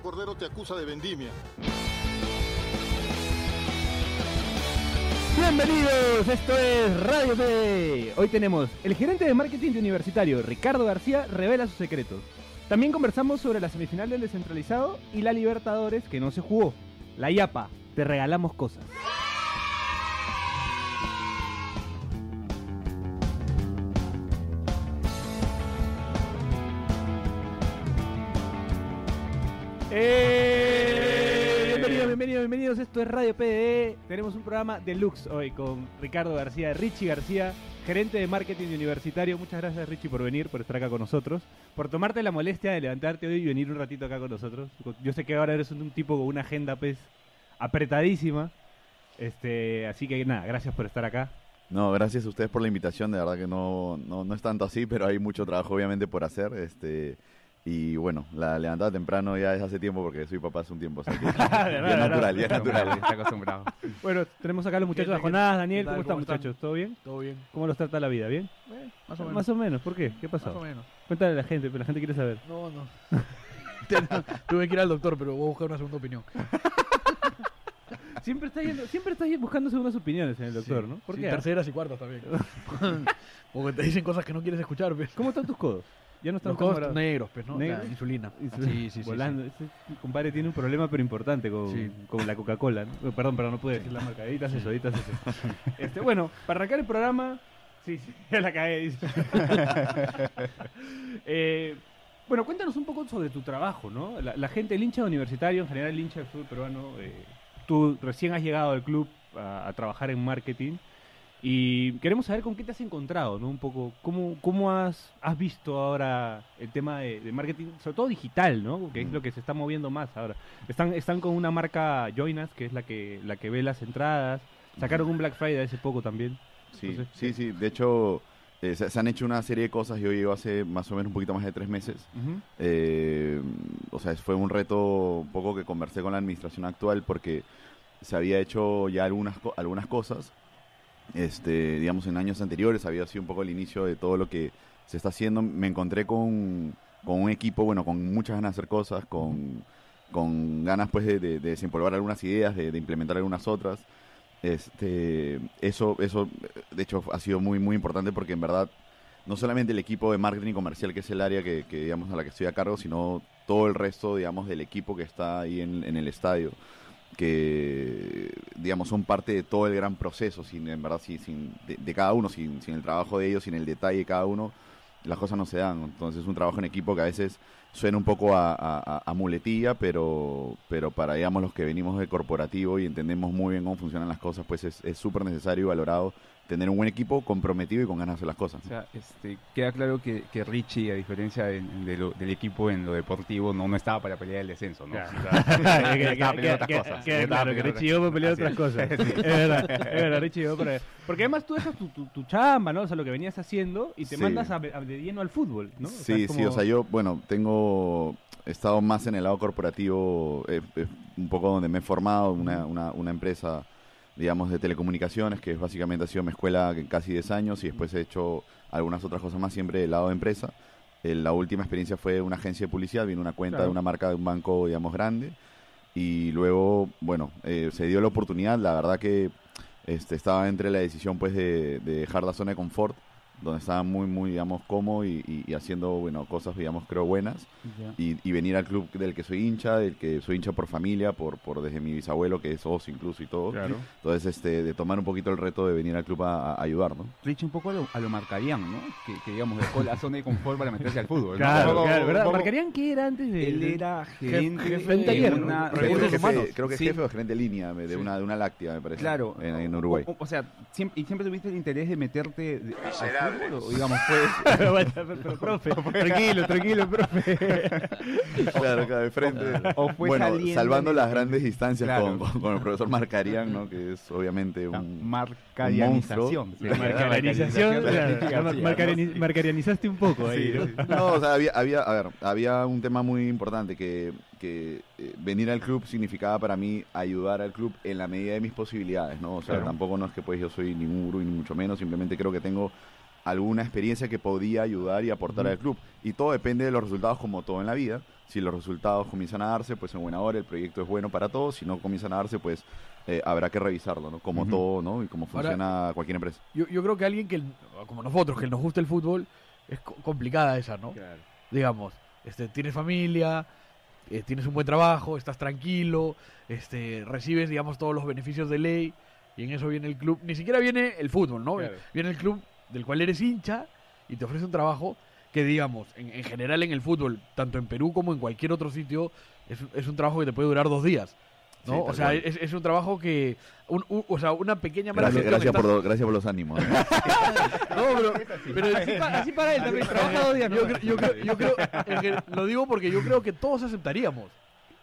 Cordero te acusa de vendimia. Bienvenidos, esto es Radio PD. Hoy tenemos el gerente de marketing de Universitario, Ricardo García, revela sus secretos. También conversamos sobre la semifinal del descentralizado y la Libertadores que no se jugó. La IAPA, te regalamos cosas. Eh, bienvenidos, bienvenidos, bienvenidos. Esto es Radio PDE. Tenemos un programa deluxe hoy con Ricardo García, Richie García, gerente de marketing universitario. Muchas gracias, Richie, por venir, por estar acá con nosotros, por tomarte la molestia de levantarte hoy y venir un ratito acá con nosotros. Yo sé que ahora eres un, tipo con una agenda pues apretadísima. Este, así que nada, gracias por estar acá. No, gracias a ustedes por la invitación. De verdad que no, no, no es tanto así, pero hay mucho trabajo obviamente por hacer. Este y bueno, la levantada temprano ya es hace tiempo porque soy papá hace un tiempo. Así que ya natural, ya natural. Está acostumbrado. Bueno, tenemos acá a los muchachos de Jonás, Daniel. ¿Cómo están, muchachos? ¿Todo bien? Todo bien. ¿Cómo los trata la vida? ¿Bien? Eh, más o menos. Más o menos. ¿Por qué? ¿Qué pasó? Más o menos. Cuéntale a la gente, pero la gente quiere saber. No, no. Tuve que ir al doctor, pero voy a buscar una segunda opinión. siempre estás yendo, siempre estás buscando segundas opiniones en el doctor, ¿no? ¿Por qué? Terceras y cuartas también. Porque te dicen cosas que no quieres escuchar. ¿ves? ¿Cómo están tus codos? Ya no están Los negros, pues, ¿no? ¿Negros? insulina. Sí, sí, Volando. Ese compadre tiene un problema pero importante con, con la Coca-Cola. ¿no? Perdón, pero no puede decir la marca. Editas eso, editas eso. este, bueno, para arrancar el programa... Sí, sí, ya la cagué, dice. eh, bueno, cuéntanos un poco sobre tu trabajo, ¿no? La, gente, el hincha universitario, en general el hincha del fútbol peruano, eh, tú recién has llegado al club a, a trabajar en marketing. Y queremos saber con qué te has encontrado, ¿no? Un poco, ¿cómo, cómo has, has visto ahora el tema de, marketing, sobre todo digital, ¿no? Que es lo que se está moviendo más ahora. Están, están con una marca Joinas, que es la que, la que ve las entradas. Sacaron un Black Friday hace poco también. Sí, sí, sí. De hecho, eh, se, han hecho una serie de cosas. Yo llego hace más o menos un poquito más de tres meses. Eh, o sea, fue un reto un poco que conversé con la administración actual porque se había hecho ya algunas, algunas cosas este, digamos, en años anteriores había sido un poco el inicio de todo lo que se está haciendo. Me encontré con, un equipo, bueno, con muchas ganas de hacer cosas, con, con ganas pues de, de, desempolvar algunas ideas, de, implementar algunas otras. Este, eso, eso, de hecho, ha sido muy, muy importante porque en verdad no solamente el equipo de marketing comercial, que es el área que, digamos, a la que estoy a cargo, sino todo el resto, digamos, del equipo que está ahí en, en el estadio que digamos son parte de todo el gran proceso sin en verdad sin, de, cada uno sin, sin el trabajo de ellos sin el detalle de cada uno las cosas no se dan. Entonces es un trabajo en equipo que a veces suena un poco a, muletilla pero pero para digamos los que venimos del corporativo y entendemos muy bien cómo funcionan las cosas pues es súper necesario y valorado tener un buen equipo comprometido y con ganas de hacer las cosas. O sea, este, queda claro que, que Richie, a diferencia de, del equipo en lo deportivo, no, no estaba para pelear el descenso, ¿no? estaba peleando otras cosas. claro, que Richie iba para pelear otras cosas. Es verdad, es verdad, Richie iba para... Porque además tú dejas tu, tu, chamba, ¿no? O sea, lo que venías haciendo y te mandas a, de lleno al fútbol, ¿no? sí, sí, o sea, yo, bueno, tengo... He estado más en el lado corporativo, eh, eh, un poco donde me he formado, una, una, una empresa digamos, de telecomunicaciones, que básicamente ha sido mi escuela casi 10 años y después he hecho algunas otras cosas más, siempre del lado de empresa. Eh, la última experiencia fue una agencia de publicidad, vino una cuenta de una marca de un banco, digamos, grande. Y luego, bueno, eh, se dio la oportunidad, la verdad que este, estaba entre la decisión pues de, de dejar la zona de confort donde estaba muy, muy, digamos, cómodo y, haciendo, bueno, cosas, digamos, creo buenas. Y, venir al club del que soy hincha, del que soy hincha por familia, por, por desde mi bisabuelo, que es oso incluso y todo. Entonces, este, de tomar un poquito el reto de venir al club a, ayudar, ¿no? Rich, un poco a lo, a lo marcarían, ¿no? Que, digamos, dejó la zona de confort para meterse al fútbol. Claro, claro, ¿verdad? ¿Marcarían qué era antes de...? Él era gerente jefe, de una... Creo que, jefe o gerente de línea de, una, de una láctea, me parece. Claro. En, Uruguay. O, sea, siempre, y siempre tuviste el interés de meterte digamos, fue... profe, tranquilo, tranquilo, profe. claro, claro, de frente. bueno, salvando las grandes distancias con, con, el profesor Marcarian, ¿no? Que es obviamente un, Marcarianización. Marcarianización. Marcarianizaste un poco ahí, ¿no? o sea, había, había, a ver, había un tema muy importante que, que eh, venir al club significaba para mí ayudar al club en la medida de mis posibilidades, ¿no? O sea, tampoco no es que pues yo soy ningún gurú ni mucho menos, simplemente creo que tengo alguna experiencia que podía ayudar y aportar al club. Y todo depende de los resultados, como todo en la vida. Si los resultados comienzan a darse, pues en buena hora el proyecto es bueno para todos. Si no comienzan a darse, pues eh, habrá que revisarlo, ¿no? Como todo, ¿no? Y como Ahora- funciona cualquier empresa. Yo, yo creo que alguien que, como nosotros, que nos gusta el fútbol, es co- complicada esa, ¿no? Digamos, este, tienes familia, eh, tienes un buen trabajo, estás tranquilo, este, recibes, digamos, todos los beneficios de ley, y en eso viene el club. Ni siquiera viene el fútbol, ¿no? Claro. Viene el club del cual eres hincha y te ofrece un trabajo que, digamos, en, en general en el fútbol, tanto en Perú como en cualquier otro sitio, es, un- es un trabajo que te puede durar dos días. ¿no? Sí, o sea, es, es un trabajo que. un- un- o sea, una pequeña mala Gracias, gracias, estás- por, lo- gracias por los ánimos. ¿no? No, pero, pero Así, pa- así para él también, trabaja dos días. yo, yo creo, yo creo- que lo digo porque yo creo que todos aceptaríamos.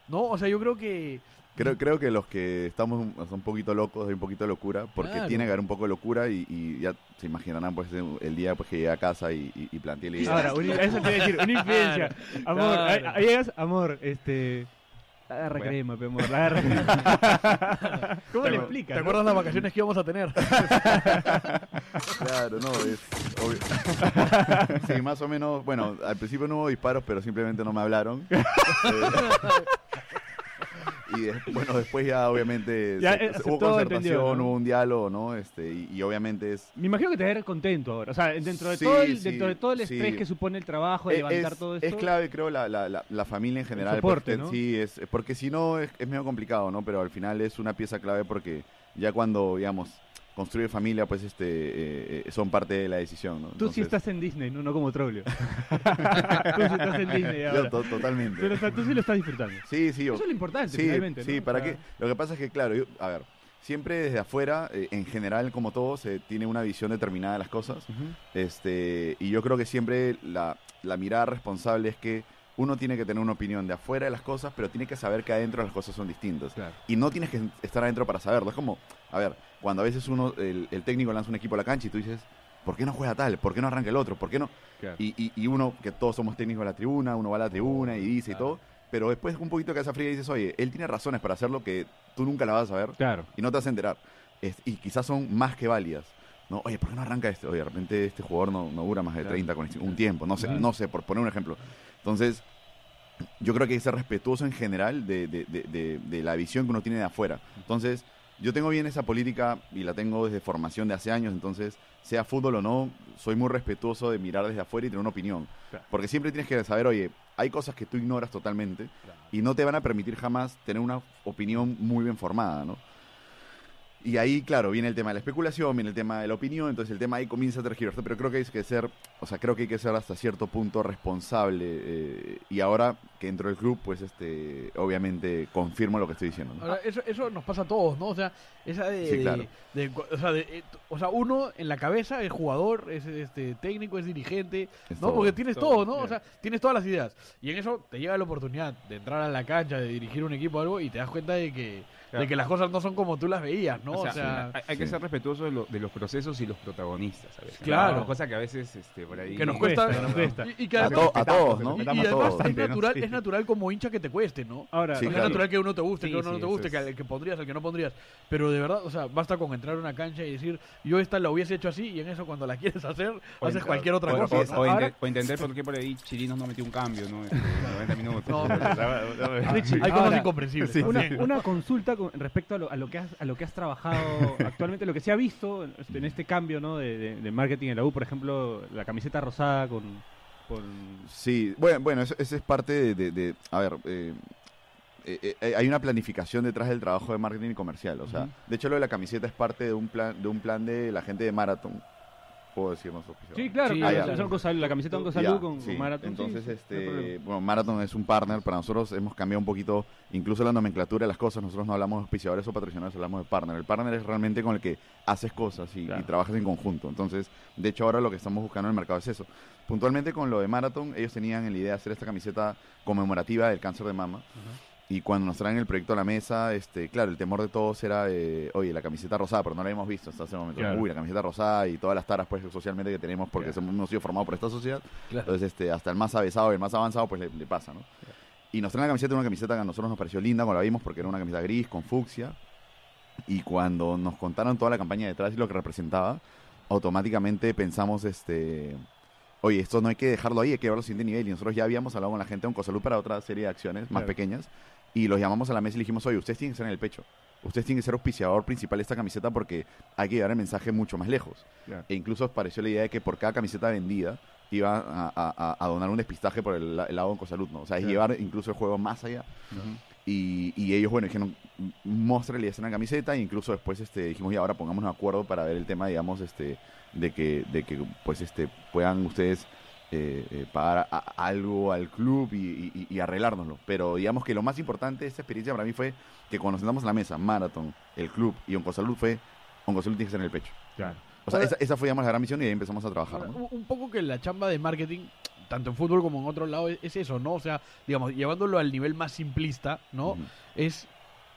¿No? O sea, yo creo que. Creo, creo que los que estamos un, un poquito locos, hay un poquito de locura, porque Claro. tiene que haber un poco de locura y, y ya se imaginarán pues el día pues que llegue a casa y, y, y plantee la idea. Ahora, una- eso te iba a decir, una infidencia. Amor, claro. ahí, llegas, amor, este. Agarra Bueno. crema, pe, amor, agarra crema. ¿Cómo le ¿Te explicas? no? acuerdas las vacaciones que íbamos a tener? Claro, no, es obvio. sí, más o menos, bueno, al principio no hubo disparos, pero simplemente no me hablaron. Y des- bueno, después ya obviamente Ya, se- eh, aceptó, hubo concertación, hubo un diálogo, ¿no? Este, y, y obviamente es... Me imagino que te ver contento ahora. O sea, dentro de, Sí, todo, el, sí, dentro de todo el sí. estrés que supone el trabajo, de es, levantar todo esto. es clave, creo, la, la, la, la familia en general. soporte, porque, ¿no? Sí, es, porque si no es, es medio complicado, ¿no? Pero al final es una pieza clave porque ya cuando, digamos, construye familia, pues este eh, eh, son parte de la decisión, ¿no? Tú sí Entonces- estás en Disney, no, no como Troglio. tú sí estás en Disney Yo ahora. to- totalmente. Pero o sea, tú sí lo estás disfrutando. Sí, sí, yo- Eso es lo importante, sí, finalmente. sí, ¿no? para O sea, que lo que pasa es que claro, yo- a ver, siempre desde afuera, eh, en general como todo, se tiene una visión determinada de las cosas, este, y yo creo que siempre la, la mirada responsable es que uno tiene que tener una opinión de afuera de las cosas, pero tiene que saber que adentro las cosas son distintas. Claro. Y no tienes que estar adentro para saberlo. Es como, a ver, cuando a veces uno, el, el técnico lanza un equipo a la cancha y tú dices, ¿por qué no juega tal? ¿Por qué no arranca el otro? ¿Por qué no? Claro. Y, y, y uno, que todos somos técnicos de la tribuna, uno va a la tribuna y dice Claro. y todo, pero después un poquito que esa fría y dices, oye, él tiene razones para hacerlo que tú nunca la vas a saber Claro. y no te vas a enterar. Es- y quizás son más que válidas. ¿no? Oye, ¿por qué no arranca este? Oye, de repente este jugador no, no dura más de Claro. 30 con este- un tiempo, no sé, no sé, por poner un ejemplo. Entonces, yo creo que hay que ser respetuoso en general de, de- de- de- de la visión que uno tiene de afuera. Entonces, yo tengo bien esa política y la tengo desde formación de hace años, entonces, sea fútbol o no, soy muy respetuoso de mirar desde afuera y tener una opinión. Claro. Porque siempre tienes que saber, oye, hay cosas que tú ignoras totalmente y no te van a permitir jamás tener una opinión muy bien formada, ¿no? Y ahí, claro, viene el tema de la especulación, viene el tema de la opinión, entonces el tema ahí comienza a tergiversar, pero creo que hay que ser, o sea, creo que hay que ser hasta cierto punto responsable eh, y ahora que entro al club, pues este, obviamente confirmo lo que estoy diciendo. ¿no? Ahora, eso, eso nos pasa a todos, ¿no? O sea, esa de. Sí, claro. de- de- o, sea, de- eh, o sea, uno en la cabeza es jugador, es este técnico, es dirigente, Es ¿no? todo. Porque tienes todo, todo, ¿no? O sea, tienes todas las ideas. Y en eso te llega la oportunidad de entrar a la cancha, de dirigir un equipo o algo, y te das cuenta de que, Claro. de que las cosas no son como tú las veías, ¿no? O sea, hay, hay que sí. ser respetuoso de, lo- de los procesos y los protagonistas, ¿sabes? Claro. Cosa que a veces este, por ahí... que nos Cuesta, cuesta. nos cuesta. Y, y que A, además, to- a todos, ¿no? y- y además todos. es, natural, Sí. es natural como hincha que te cueste, ¿no? Ahora, Sí, O sea, claro. es natural que uno te guste, Sí, que uno no te guste, que es. al que pondrías, al que no pondrías. Pero de verdad, o sea, basta con entrar a una cancha y decir, yo esta la hubiese hecho así, y en eso cuando la quieres hacer, O haces cualquier otra o, cosa. o- o Ahora- ente- o entender por qué por ahí Chirinos no metió un cambio, ¿no? Este, 90 minutos. No, Hay cosas incomprensibles. Una consulta con respecto a lo, a lo que has, a lo que has trabajado actualmente, lo que se ha visto en este, en este cambio ¿no? de, de- de marketing en la U, por ejemplo, la camiseta rosada con... con Sí, bueno, bueno eso, eso es parte de, a ver, eh, eh, eh, hay una planificación detrás del trabajo de marketing y comercial, o sea, de hecho lo de la camiseta es parte de un plan de un plan de la gente de Marathon, puedo decirnos oficial. Sí, claro, Sí, claro, ah, ya. la, camiseta Salud con, sí. con Marathon. Entonces, sí, este, bueno, Marathon es un partner para nosotros. Hemos cambiado un poquito, incluso la nomenclatura de las cosas. Nosotros no hablamos de auspiciadores o patrocinadores, hablamos de partner. El partner es realmente con el que haces cosas y, Claro. y trabajas en conjunto. Entonces, de hecho, ahora lo que estamos buscando en el mercado es eso. Puntualmente con lo de Marathon, ellos tenían la idea de hacer esta camiseta conmemorativa del cáncer de mama. Y cuando nos traen el proyecto a la mesa, este, claro, el temor de todos era, eh, oye, la camiseta rosada, pero no la hemos visto hasta ese momento. Claro. Uy, la camiseta rosada y todas las taras pues socialmente que tenemos porque Claro. hemos sido formados por esta sociedad. Claro. Entonces, este, hasta el más avesado y el más avanzado, pues le, le pasa, ¿no? Y nos traen la camiseta, una camiseta que a nosotros nos pareció linda cuando la vimos porque era una camiseta gris con fucsia. Y cuando nos contaron toda la campaña detrás y lo que representaba, automáticamente pensamos, este, oye, esto no hay que dejarlo ahí, hay que llevarlo al siguiente nivel. Y nosotros ya habíamos hablado con la gente de Oncosalud para otra serie de acciones más Claro. pequeñas. Y los llamamos a la mesa y le dijimos, oye, ustedes tienen que ser en el pecho. Ustedes tienen que ser auspiciador principal de esta camiseta porque hay que llevar el mensaje mucho más lejos. E incluso pareció la idea de que por cada camiseta vendida iba a, a- a- a donar un despistaje por el, la- el lado de Oncosalud, ¿no? O sea, es llevar incluso el juego más allá. Y, y ellos, bueno, dijeron, muéstrale esa camiseta. E incluso después este, dijimos, y ahora pongámonos de acuerdo para ver el tema, digamos, este, de que, de que pues, este, puedan ustedes eh, eh, pagar a- a- algo al club y, y- y arreglárnoslo. Pero digamos que lo más importante de esta experiencia para mí fue que cuando nos sentamos en la mesa, Marathon, el club y Oncosalud fue, Oncosalud tiene que ser en el pecho. Claro. O sea, Ahora- esa, esa fue, digamos, la gran misión y ahí empezamos a trabajar, Ahora, ¿no? un- poco que la chamba de marketing, tanto en fútbol como en otros lados, es, es eso, ¿no? O sea, digamos, llevándolo al nivel más simplista, ¿no? Es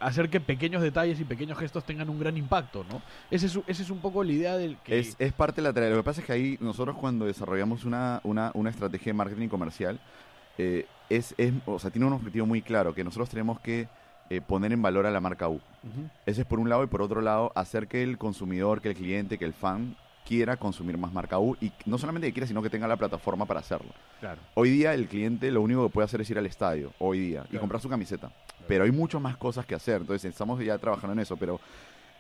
hacer que pequeños detalles y pequeños gestos tengan un gran impacto, ¿no? Ese es, ese es un poco la idea del que... Es, es parte de la tarea. Lo que pasa es que ahí nosotros cuando desarrollamos una, una, una estrategia de marketing comercial, eh, es, es, o sea, tiene un objetivo muy claro, que nosotros tenemos que eh, poner en valor a la marca U. Ese es por un lado y por otro lado hacer que el consumidor, que el cliente, que el fan quiera consumir más marca U y no solamente que quiera, sino que tenga la plataforma para hacerlo. Claro. Hoy día el cliente lo único que puede hacer es ir al estadio, hoy día, y comprar su camiseta. Pero hay muchas más cosas que hacer, entonces estamos ya trabajando en eso, pero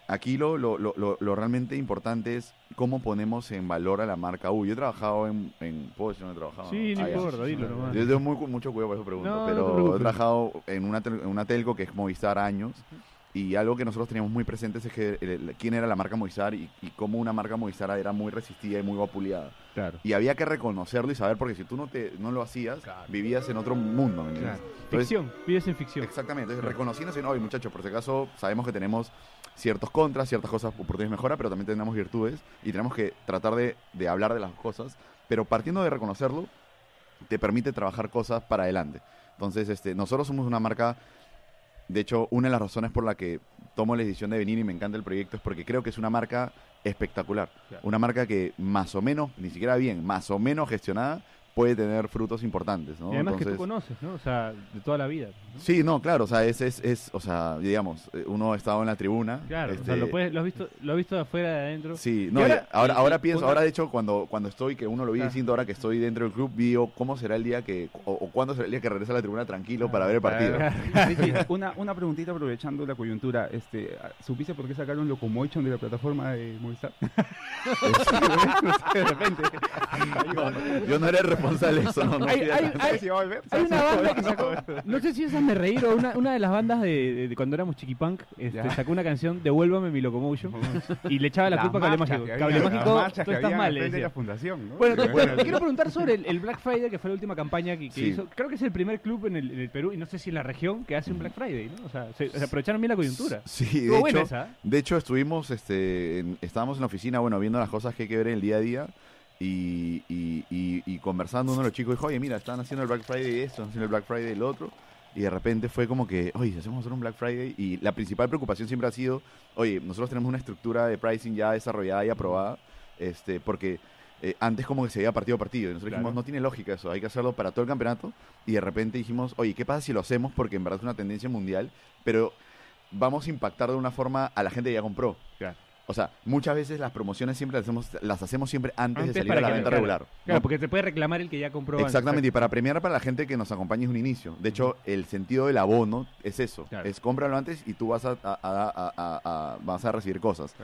aquí lo, lo, lo, lo- lo realmente importante es cómo ponemos en valor a la marca U. Yo he trabajado en... en ¿Puedo decir dónde he trabajado? Sí, no Ah, importa, dilo nomás. Yo tengo muy- mucho cuidado por eso pregunto, No, pero he trabajado en una, tel- en una telco que es Movistar años y algo que nosotros teníamos muy presentes es que el- quién era la marca Movistar y, y cómo una marca Movistar era muy resistida y muy vapuleada. Claro. Y había que reconocerlo y saber porque si tú no, te, no lo hacías, vivías en otro mundo. ¿me? Claro. Entonces, Ficción, vives en ficción. Exactamente, entonces Claro. reconociéndose, no, oye, muchachos, por si acaso sabemos que tenemos ciertos contras, ciertas cosas, oportunidades de mejora, pero también tenemos virtudes y tenemos que tratar de, de hablar de las cosas, pero partiendo de reconocerlo, te permite trabajar cosas para adelante. Entonces, este, nosotros somos una marca, de hecho, una de las razones por la que tomo la decisión de venir y me encanta el proyecto es porque creo que es una marca espectacular. Claro. Una marca que más o menos, ni siquiera bien, más o menos gestionada, puede tener frutos importantes. ¿no? Y además que tú conoces, ¿no? O sea, de toda la vida. ¿no? Sí, no, claro, o sea, es, es, es, o sea, digamos, eh, uno ha estado en la tribuna. Claro, o este, sea, lo, puedes, lo has visto, lo has visto de afuera, de adentro. Sí, no, ahora- ahora, pienso, una- ahora de hecho, cuando, cuando estoy, que uno lo vi Claro. distinto, ahora que estoy dentro del club, digo, ¿cómo será el día que, o, o cuándo será el día que regresa a la tribuna tranquilo para ver el partido? Una, una preguntita aprovechando la coyuntura. Este, ¿Supiste por qué sacaron Locomotion de la plataforma de Movistar? de repente. Yo no era el eso, no, Hay- volver. Una banda que sacó, no sé si es me reír o una, una de las bandas de, de- de cuando éramos chiquipunk, este, sacó una canción Devuélvame mi locomotion y le echaba la culpa a Cable Mágico. Cable Mágico, tú estás mal, de la fundación, ¿no? Bueno, te, Bueno, te quiero preguntar sobre el, el Black Friday, que fue la última campaña que, que Sí. hizo. Creo que es el primer club en el, en el Perú, y no sé si en la región, que hace un Black Friday, ¿no? O sea, se, se aprovecharon bien la coyuntura. Sí, de hecho, esa. ¿eh? de hecho estuvimos, este, en- estábamos en la oficina, bueno, viendo las cosas que hay que ver en el día a día y, y, y- y conversando uno de los chicos dijo, oye, mira, están haciendo el Black Friday esto, están haciendo el Black Friday el otro. Y de repente fue como que, oye, hacemos hacer un Black Friday. Y la principal preocupación siempre ha sido, oye, nosotros tenemos una estructura de pricing ya desarrollada y aprobada, este, porque eh, antes como que se veía partido a partido. Y nosotros Claro. dijimos, no tiene lógica eso, hay que hacerlo para todo el campeonato. Y de repente dijimos, oye, ¿qué pasa si lo hacemos? Porque en verdad es una tendencia mundial, pero vamos a impactar de una forma a la gente que ya compró. Claro. O sea, muchas veces las promociones siempre las hacemos, las hacemos siempre antes, Antes de salir a la venta claro, regular. Claro, ¿no? porque te puede reclamar el que ya compró. antes. Exactamente, y para premiar para la gente que nos acompañe es un inicio. De hecho, el sentido del abono es eso. Claro. Es cómpralo antes y tú vas a, a- a- a- a- a- vas a recibir cosas.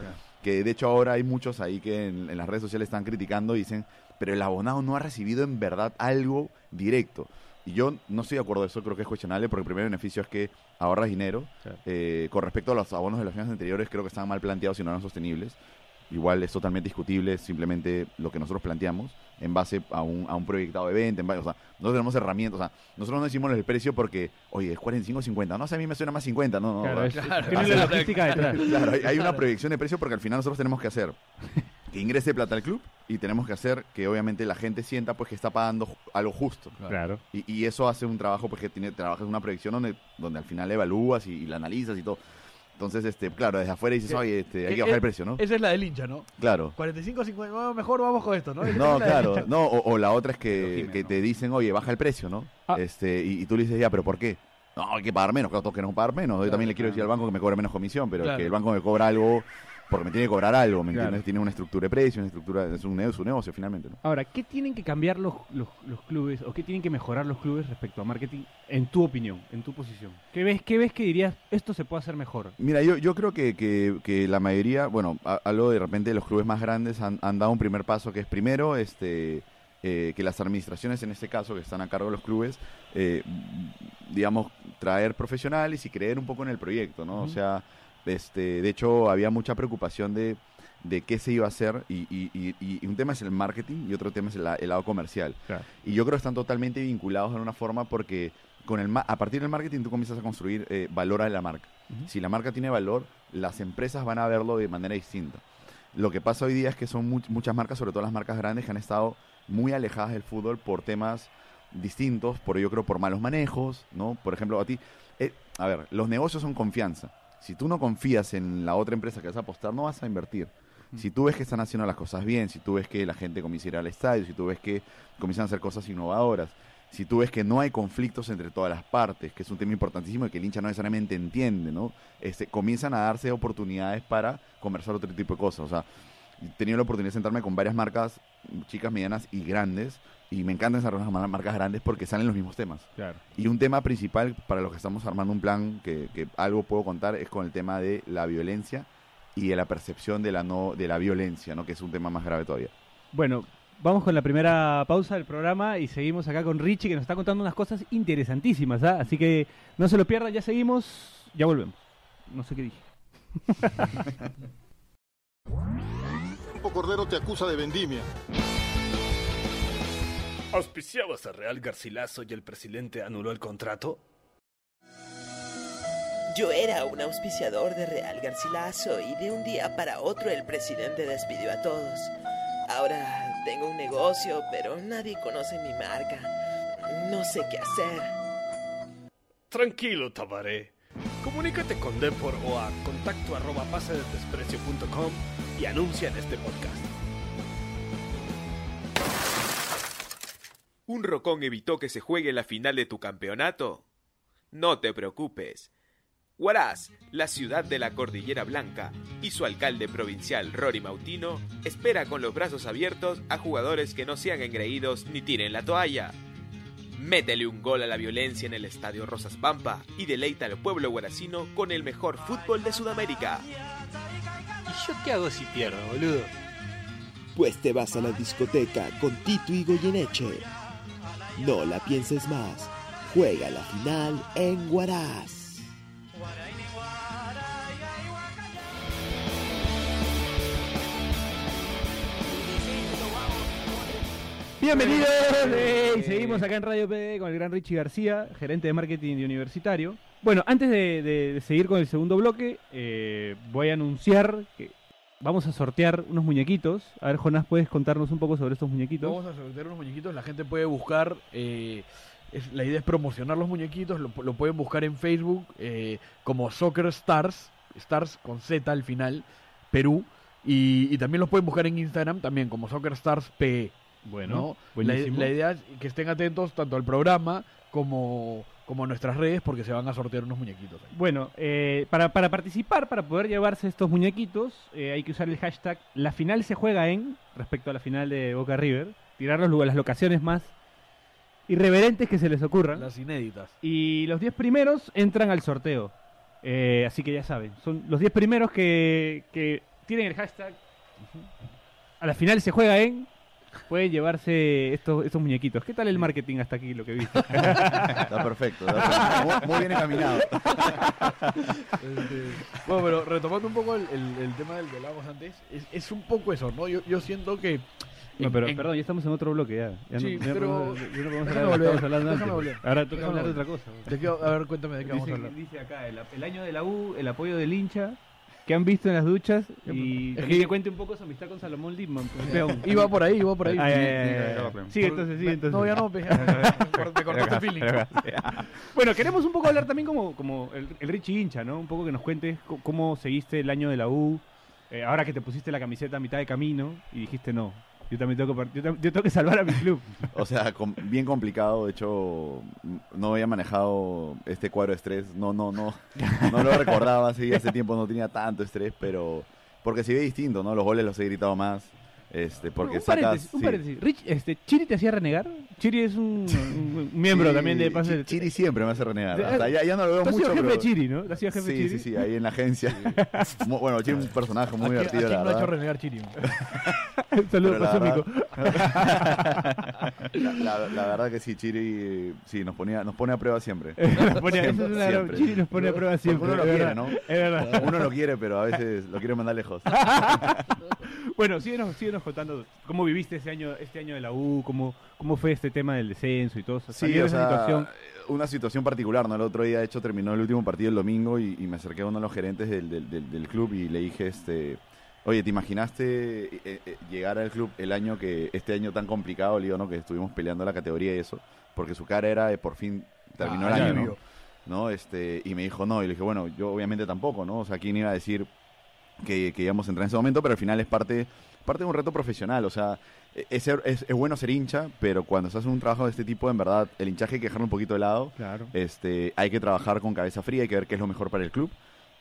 Que de hecho ahora hay muchos ahí que en, en las redes sociales están criticando y dicen, pero el abonado no ha recibido en verdad algo directo. Y yo no estoy de acuerdo de eso, creo que es cuestionable porque el primer beneficio es que ahorras dinero. Claro. Eh, con respecto a los abonos de los años anteriores, creo que estaban mal planteados y no eran sostenibles. Igual es totalmente discutible, simplemente lo que nosotros planteamos en base a un, a un proyectado de venta. En base, o sea, nosotros tenemos herramientas. O sea, nosotros no decimos el precio porque, oye, es 45 o 50. No sé, a mí me suena más 50. No, no, Claro, no. es- Claro. tiene la logística detrás. Claro, hay, hay una proyección de precio porque al final nosotros tenemos que hacer que ingrese plata al club y tenemos que hacer que obviamente la gente sienta pues que está pagando ju- algo justo. Claro. Y, y eso hace un trabajo pues que tiene, trabajas en una proyección donde, donde al final evalúas y, y la analizas y todo. Entonces, este, claro, desde afuera dices, Eh, oye, este, hay eh, que bajar eh, el precio, ¿no? Esa es la del hincha, ¿no? Claro. 45, 50, bueno, mejor vamos con esto, ¿no? Esa No, es la del claro, no, o, o la otra es Pero que, gime, que ¿no? te dicen, oye, baja el precio, ¿no? Ah. Este, y, y tú le dices, ya, pero ¿por qué? No, hay que pagar menos, claro, todos queremos pagar menos. Yo también le quiero decir al banco que me cobre menos comisión, pero es Claro. que el banco me cobra algo porque me tiene que cobrar algo, ¿me entiendes? Tiene una estructura de precios, una estructura, es un, negocio, negocio finalmente. ¿no? Ahora, ¿qué tienen que cambiar los, los, clubes o qué tienen que mejorar los clubes respecto a marketing, en tu opinión, en tu posición? ¿Qué ves, qué ves que dirías, esto se puede hacer mejor? Mira, yo, yo creo que, que, la mayoría, bueno, algo de repente los clubes más grandes han, han dado un primer paso, que es primero, este... Eh, que las administraciones en este caso que están a cargo de los clubes, eh, digamos, traer profesionales y creer un poco en el proyecto, ¿no? O sea, este, de hecho, había mucha preocupación de, de qué se iba a hacer y, y, un tema es el marketing y otro tema es el, lado comercial. Y yo creo que están totalmente vinculados de alguna forma porque con el, a partir del marketing tú comienzas a construir eh, valor a la marca. Si la marca tiene valor, las empresas van a verlo de manera distinta. Lo que pasa hoy día es que son muchas marcas, sobre todo las marcas grandes, que han estado muy alejadas del fútbol por temas distintos, por yo creo por malos manejos, ¿no? Por ejemplo, a ti, eh, a ver, los negocios son confianza. Si tú no confías en la otra empresa que vas a apostar, no vas a invertir. Si tú ves que están haciendo las cosas bien, si tú ves que la gente comienza a ir al estadio, si tú ves que comienzan a hacer cosas innovadoras, si tú ves que no hay conflictos entre todas las partes, que es un tema importantísimo y que el hincha no necesariamente entiende, ¿no? Este, comienzan a darse oportunidades para conversar otro tipo de cosas. O sea, he tenido la oportunidad de sentarme con varias marcas, chicas, medianas y grandes, y me encantan esas marcas grandes porque salen los mismos temas. Y un tema principal para los que estamos armando un plan que, algo puedo contar es con el tema de la violencia y de la percepción de la no de la violencia, ¿no? que es un tema más grave todavía. Bueno, vamos con la primera pausa del programa y seguimos acá con Richie que nos está contando unas cosas interesantísimas, ¿ah? así que no se lo pierdan, ya seguimos, ya volvemos. No sé qué dije. Cordero te acusa de vendimia. ¿Auspiciabas a Real Garcilaso y el presidente anuló el contrato? Yo era un auspiciador de Real Garcilaso y de un día para otro el presidente despidió a todos. Ahora tengo un negocio, pero nadie conoce mi marca. No sé qué hacer. Tranquilo, Tabaré. Comunícate con Depor o a contacto arroba y anuncia en este podcast. ¿Un rocón evitó que se juegue la final de tu campeonato? No te preocupes. Huaraz, la ciudad de la Cordillera Blanca, y su alcalde provincial Rory Mautino espera con los brazos abiertos a jugadores que no sean engreídos ni tiren la toalla. Métele un gol a la violencia en el Estadio Rosas Pampa y deleita al pueblo guaracino con el mejor fútbol de Sudamérica. ¿Y yo qué hago si pierdo, boludo? Pues te vas a la discoteca con Tito y Goyeneche no la pienses más. Juega la final en Huaraz. Bienvenidos, y seguimos acá en Radio PD con el gran Richie García, gerente de marketing de Universitario. Bueno, antes de, seguir con el segundo bloque, eh, voy a anunciar que vamos a sortear unos muñequitos. A ver, Jonás, ¿puedes contarnos un poco sobre estos muñequitos? Vamos a sortear unos muñequitos. La gente puede buscar. Eh, la idea es promocionar los muñequitos. Lo, pueden buscar en Facebook eh, como Soccer Stars. Stars con Z al final. Perú. Y, también los pueden buscar en Instagram también como Soccer Stars PE. Bueno, la, la idea es que estén atentos tanto al programa como como nuestras redes porque se van a sortear unos muñequitos. Bueno, eh, para, participar, para poder llevarse estos muñequitos, eh, hay que usar el hashtag La final se juega en, respecto a la final de Boca River, tirar los, las locaciones más irreverentes que se les ocurran. Las inéditas. Y los 10 primeros entran al sorteo. Eh, así que ya saben, son los 10 primeros que, que tienen el hashtag a la final se juega en puede llevarse estos, estos muñequitos. ¿Qué tal el marketing hasta aquí, lo que viste? está perfecto, Muy, bien encaminado. Este, bueno, pero retomando un poco el, el, tema del que hablábamos antes, es, es, un poco eso, ¿no? Yo, yo siento que... No, pero perdón, ya estamos en otro bloque ya. sí, pero... Ahora toca hablar de otra cosa. a ver, cuéntame de qué vamos a hablar. Dice acá, el año de la U, el apoyo del hincha que han visto en las duchas y que cuente un poco su amistad con Salomón Lipman. iba por ahí, iba por ahí. sí, entonces, sí, entonces. No, ya no, te cortaste feeling. bueno, queremos un poco hablar también como, como el, el, Richie hincha, ¿no? Un poco que nos cuentes cómo seguiste el año de la U, eh, ahora que te pusiste la camiseta a mitad de camino y dijiste no, yo también tengo que, yo, tengo que salvar a mi club. o sea, bien complicado. De hecho, no había manejado este cuadro de estrés. No, no, no. No lo recordaba. Hace, hace tiempo no tenía tanto estrés, pero porque se ve distinto, ¿no? Los goles los he gritado más. Este, porque un sacas, paréntesis, un paréntesis. Rich, este, ¿Chiri te hacía renegar? Chiri es un, un miembro también de Pase Chiri siempre me hace renegar. Hasta ya, ya no lo veo mucho, sido jefe pero... de Chiri, ¿no? ¿Tú has sido jefe de Sí, Chiri? sí, sí, ahí en la agencia. Bueno, Chiri es un personaje muy ¿A quién- divertido, ¿A quién ha hecho renegar Chiri? Un saludo Pero la la, la- verdad que sí, Chiri sí, nos, ponía, nos pone a prueba siempre. Nos es una- siempre. Chiri nos pone a prueba siempre. Uno lo quiere, ¿no? Es verdad. Uno lo quiere, pero a veces lo quiere mandar lejos. Bueno, síguenos, síguenos contando cómo viviste ese año, este año de la U, cómo, cómo fue este tema del descenso y todo eso. Sí, o sea, situación. una situación particular, ¿no? El otro día, de hecho, terminó el último partido el domingo y, y me acerqué a uno de los gerentes del, del- del- del club y le dije, este, oye, ¿te imaginaste eh, eh, llegar al club el año que, este año tan complicado, le digo, ¿no? Que estuvimos peleando la categoría y eso, porque su cara era de por fin terminó Ah, el año. ¿no? ¿no? Este, y me dijo, no, y le dije, bueno, yo obviamente tampoco, ¿no? O sea, ¿quién iba a decir que, que íbamos a entrar en ese momento? Pero al final es parte, parte de un reto profesional, o sea, es, ser- es, es bueno ser hincha, pero cuando estás en un trabajo de este tipo, en verdad, el hinchaje hay que dejarlo un poquito de lado. Claro. Este, hay que trabajar con cabeza fría, hay que ver qué es lo mejor para el club.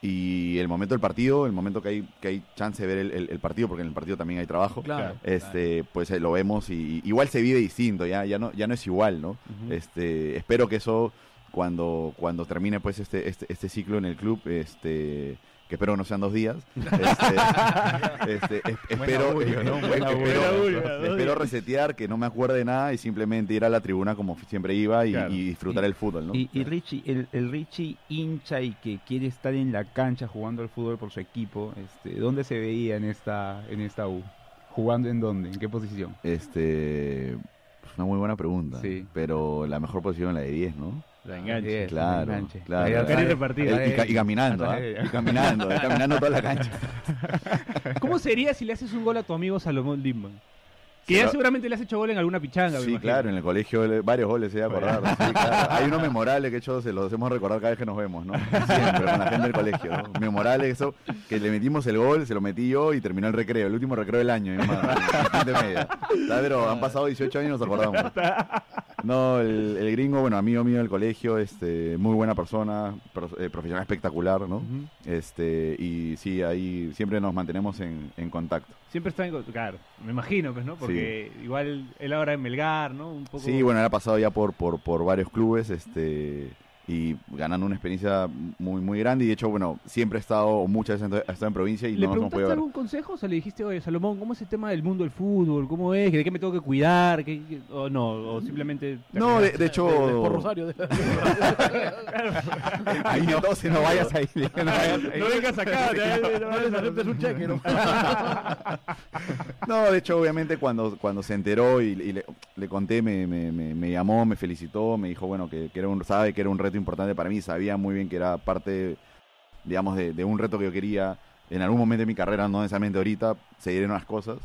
Y el momento del partido, el momento que hay, que hay chance de ver el, el- el partido, porque en el partido también hay trabajo, Claro. este, pues eh, lo vemos y, y igual se vive distinto, ya, ya no, ya no es igual, ¿no? Ujú. Este, espero que eso cuando, cuando termine pues este, este, este ciclo en el club, este, que espero que no sean dos días, este, este, es- espero, augurio, ¿no? Buen espero- resetear, que no me acuerde de nada y simplemente ir a la tribuna como siempre iba y, Claro. y disfrutar el fútbol, ¿no? Y, y Richie, el, el Richie hincha y que quiere estar en la cancha jugando al fútbol por su equipo, este, ¿dónde se veía en esta, en esta U? ¿Jugando en dónde? ¿En qué posición? Este, pues una muy buena pregunta, Sí. pero la mejor posición es la de 10, ¿no? La enganche. Claro, enganche. claro. Y caminando, ella. y caminando, y caminando toda la cancha. ¿Cómo sería si le haces un gol a tu amigo Salomón Lindman? Que ya seguramente le has hecho gol en alguna pichanga. Sí, claro, en el colegio le- varios goles se a acordar. sí, claro. Hay uno memorable que hecho se los hacemos recordar cada vez que nos vemos, ¿no? Siempre, con la gente del colegio. ¿no? Memorable eso, que le metimos el gol, se lo metí yo y terminó el recreo, el último recreo del año, mi de media. Está, Pero han pasado 18 años y nos acordamos. No, el, el gringo, bueno, amigo mío del colegio, este, muy buena persona, pro- eh, profesional espectacular, ¿no? Este, y sí, ahí siempre nos mantenemos en, en contacto. Siempre está en... co- Claro, me imagino, pues, ¿no? Porque igual él ahora en Melgar, ¿no? Un poco... Sí, bueno, él ha pasado ya por, por, por varios clubes, este y ganando una experiencia muy muy grande y de hecho, bueno, siempre ha estado, muchas veces ha estado en provincia y ¿Le no preguntaste algún consejo? O sea, le dijiste, oye, Salomón, ¿cómo es el tema del mundo del fútbol? ¿Cómo es? ¿De qué me tengo que cuidar? ¿Qué- qué- O no, o simplemente... No, de, de hecho... De- de- por Rosario. Ahí no vayas ahí. No, vayas ahí. No vengas acá, No les aceptes un cheque, ¿no? No, de hecho, obviamente, cuando, cuando se enteró y, y le, le conté, me, me, me, me llamó, me felicitó, me dijo, bueno, que, que era un, sabe que era un reto importante para mí, sabía muy bien que era parte, digamos, de, un reto que yo quería en algún momento de mi carrera, no necesariamente ahorita, seguir en unas cosas.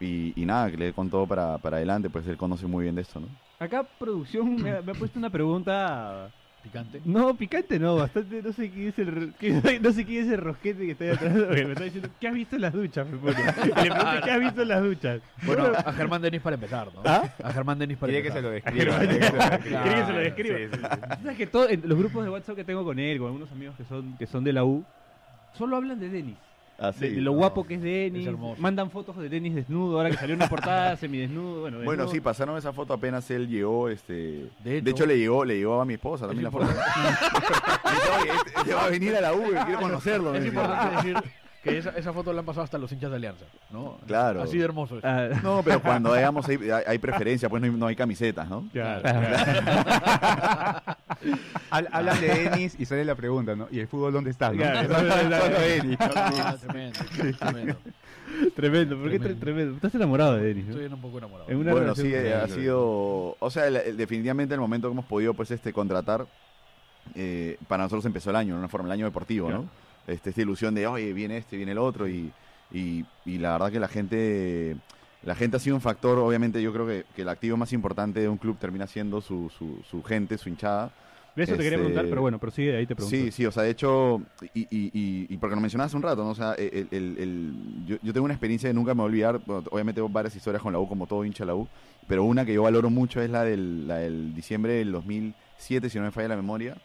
Y, nada, que le contó para, para adelante, pues él conoce muy bien de esto, ¿no? Acá producción me ha puesto una pregunta... Picante. No, picante no, bastante, no sé quién es el, qué- no sé quién es el rosquete que está ahí atrás, me está diciendo, ¿qué has visto en las duchas? Me pone. Y le pregunto, ¿qué has visto en las duchas? Bueno, a Germán Denis para empezar, ¿no? ¿Ah? A Germán Denis para que se empezar. que se lo describa. ¿Quiere que se lo describa? Sí, sí, sí. ¿Sabes que todo, en los grupos de WhatsApp que tengo con él, con algunos amigos que son, que son de la U, solo hablan de Denis? Así. de, de lo guapo que es Denis, es mandan fotos de Denis desnudo, ahora que salió una portada semidesnudo, bueno, Bueno, desnudo. sí, pasaron esa foto apenas él llegó, este... De De hecho- le llegó, le llegó a mi esposa también la foto. Dice, "Oye, este, este va a venir a la U, quiero conocerlo. me Es dice. importante decir que esa, esa foto la han pasado hasta los hinchas de Alianza, ¿no? Claro. Así de hermoso es. Ah, No, pero cuando hayamos, hay, preferencia, pues no hay, no hay camisetas, ¿no? claro, Hab- Hablan de Denis y sale la pregunta, ¿no? ¿Y el fútbol dónde está? no? Claro, solo Denis. Ah, tremendo, tremendo. tremendo, ¿por qué tre- Tremendo. tremendo? Estás enamorado de Denis, ¿no? Estoy un poco enamorado. En una Bueno, sí, ha sido, o sea, el- el- definitivamente el momento que hemos podido, pues, este, contratar, eh, para nosotros empezó el año, de una forma, el año deportivo, Claro. ¿no? Este, esta ilusión de, oye, viene este, viene el otro, y, y, y la verdad que la gente, la gente ha sido un factor, obviamente, yo creo que, que el activo más importante de un club termina siendo su, su, su gente, su hinchada, De eso te quería Este, preguntar, pero bueno, prosigue, ahí te pregunto. Sí, sí, o sea, de hecho, y, y, y, y porque lo mencionabas un rato, ¿no? O sea, el, el- el- yo, yo tengo una experiencia que nunca me voy a olvidar, bueno, obviamente tengo varias historias con la U, como todo hincha de la U, pero una que yo valoro mucho es la del, la del diciembre del 2007, si no me falla la memoria,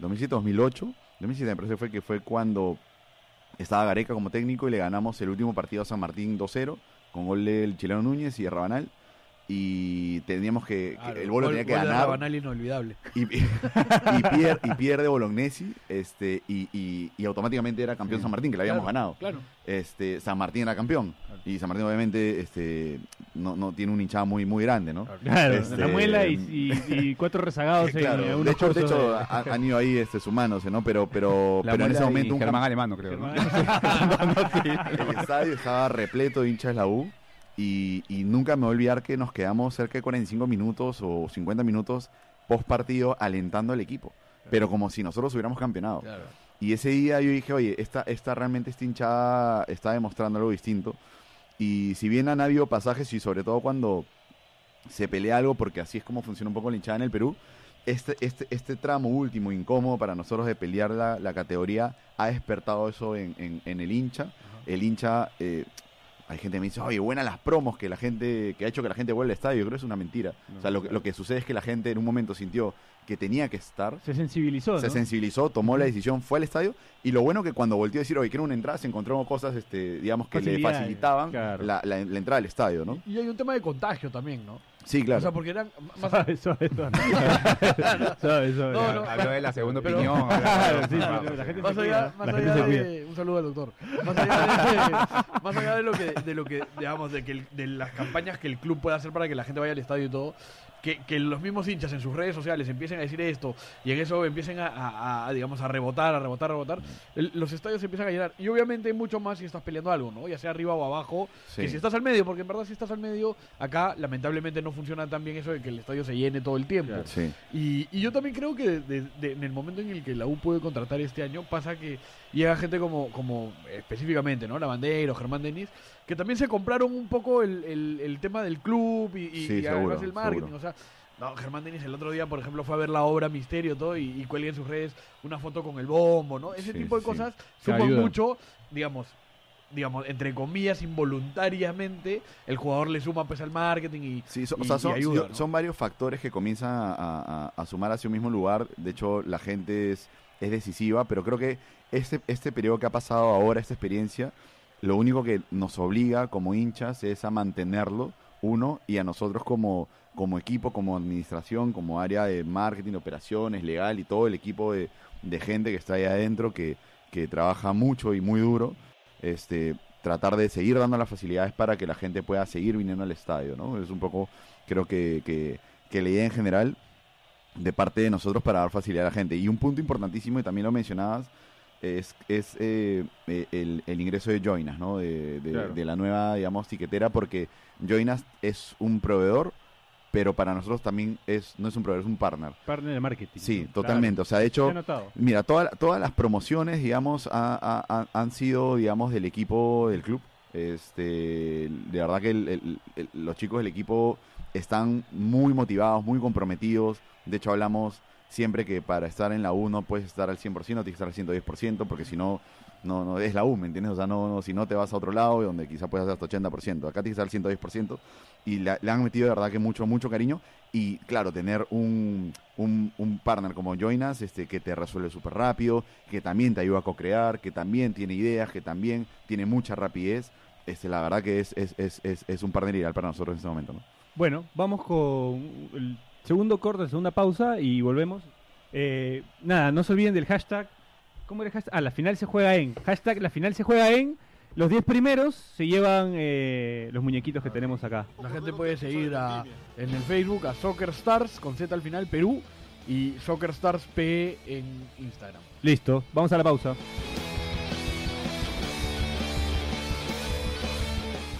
2007-2008, 2007 me parece fue que fue cuando estaba Gareca como técnico y le ganamos el último partido a San Martín 2-0 con gol del chileno Núñez y de Rabanal. Y teníamos que, el Bolo gol- tenía que ganar Rabanal inolvidable. y, y, y pier- y pierde Bolognesi este, y, y- y automáticamente era campeón San Martín, que le habíamos Claro, ganado. Claro. Este, San Martín era campeón. Y San Martín obviamente este, no, no tiene un hinchada muy, muy grande, ¿no? Claro, Este, la muela y, y- y cuatro rezagados Claro, en de hecho, de hecho de- han ido ahí este, sumándose, ¿no? Pero, pero, La pero en ese momento un Germán Alemano, creo. ¿no? el estadio estaba repleto de hinchas de la U y, y nunca me voy a olvidar que nos quedamos cerca de 45 minutos o 50 minutos post partido alentando al equipo, pero como si nosotros hubiéramos campeonado. Claro. Y ese día yo dije, oye, esta, esta realmente esta hinchada está demostrando algo distinto. Y si bien han habido pasajes y sobre todo cuando se pelea algo, porque así es como funciona un poco la hinchada en el Perú, este, este, este tramo último, incómodo para nosotros de pelear la, la categoría, ha despertado eso en, en- en el hincha. El hincha, eh, hay gente que me dice, oye, buenas las promos que la gente, que ha hecho que la gente vuelva al estadio. Yo creo que es una mentira. No, o sea, lo, claro. lo que sucede es que la gente en un momento sintió que tenía que estar, Se sensibilizó, se ¿no? sensibilizó, tomó la decisión, fue al estadio y lo bueno que cuando volvió a decir, oye, quiero una entrada, se encontró cosas, este, digamos, que le facilitaban claro. la, la- la entrada al estadio, ¿no? Y hay un tema de contagio también, ¿no? Sí, claro. O sea, porque eran más Suave, suave, suave. Suave, suave. No, no. Habló de la segunda Pero- opinión. Más se allá, más allá de un saludo al doctor más allá de, más allá de lo que de lo que digamos de que el- de las campañas que el club puede hacer para que la gente vaya al estadio y todo que, que los mismos hinchas en sus redes sociales empiecen a decir esto y en eso empiecen a, a- a, digamos a rebotar a rebotar a rebotar el- los estadios se empiezan a llenar y obviamente mucho más si estás peleando algo no ya sea arriba o abajo Sí. que si estás al medio porque en verdad si estás al medio acá lamentablemente no funciona tan bien eso de que el estadio se llene todo el tiempo. Sí. y, y yo también creo que de- de- en el momento en el que la U puede contratar este año, pasa que llega gente como, como específicamente, ¿no? La Bandera o Germán Denis, que también se compraron un poco el, el- el tema del club y, y- Sí, y además el marketing. seguro. O sea, no, Germán Denis el otro día, por ejemplo, fue a ver la obra Misterio todo y, y cuelga en sus redes una foto con el bombo, ¿no? Ese Sí, tipo de sí. cosas suman mucho, digamos, digamos, entre comillas, involuntariamente, el jugador le suma pues al marketing y, Sí, so- o y- sea, y son, ayuda, yo- ¿no? son varios factores que comienzan a, a- a sumar hacia un mismo lugar. De hecho, la gente es, es decisiva, pero creo que este, este periodo que ha pasado ahora, esta experiencia, lo único que nos obliga como hinchas es a mantenerlo, uno, y a nosotros como, como equipo, como administración, como área de marketing, operaciones, legal y todo el equipo de, de gente que está ahí adentro, que, que trabaja mucho y muy duro, este, tratar de seguir dando las facilidades para que la gente pueda seguir viniendo al estadio, ¿no? Es un poco, creo que, que, que la idea en general de parte de nosotros para dar facilidad a la gente. Y un punto importantísimo, y también lo mencionabas, es, es eh, eh, el, el ingreso de Joinas, ¿no? De, de- Claro. de la nueva, digamos, tiquetera, porque Joinas es un proveedor, pero para nosotros también es no es un proveedor, es un partner. Partner de marketing. Sí, ¿no? totalmente. O sea, de hecho. Mira, toda- todas las promociones, digamos, ha- ha- ha- han sido, digamos, del equipo del club. Este, de verdad que el- el- el- los chicos del equipo están muy motivados, muy comprometidos. De hecho, hablamos siempre que para estar en la U no puedes estar al 100%, tienes que estar al 110%, porque si no, no, no es la U, ¿me entiendes? O sea, no, no- si no te vas a otro lado donde quizás puedas estar hasta 80%. Acá tienes que estar al 110% y la- le han metido de verdad que mucho, mucho cariño. Y claro, tener un, un, un partner como Joinas este, que te resuelve súper rápido, que también te ayuda a co-crear, que también tiene ideas, que también tiene mucha rapidez. Este, la verdad que es, es, es, es, es un partner ideal para nosotros en este momento. ¿no? Bueno, vamos con el segundo corte, segunda pausa y volvemos. Eh, nada, no se olviden del hashtag. ¿Cómo era el hashtag? Ah, la final se juega en. Hashtag, la final se juega en. Los 10 primeros se llevan eh, los muñequitos que tenemos acá. La gente puede seguir a- en el Facebook a Soccer Stars con Z al final Perú y Soccer Stars P en Instagram. Listo, vamos a la pausa.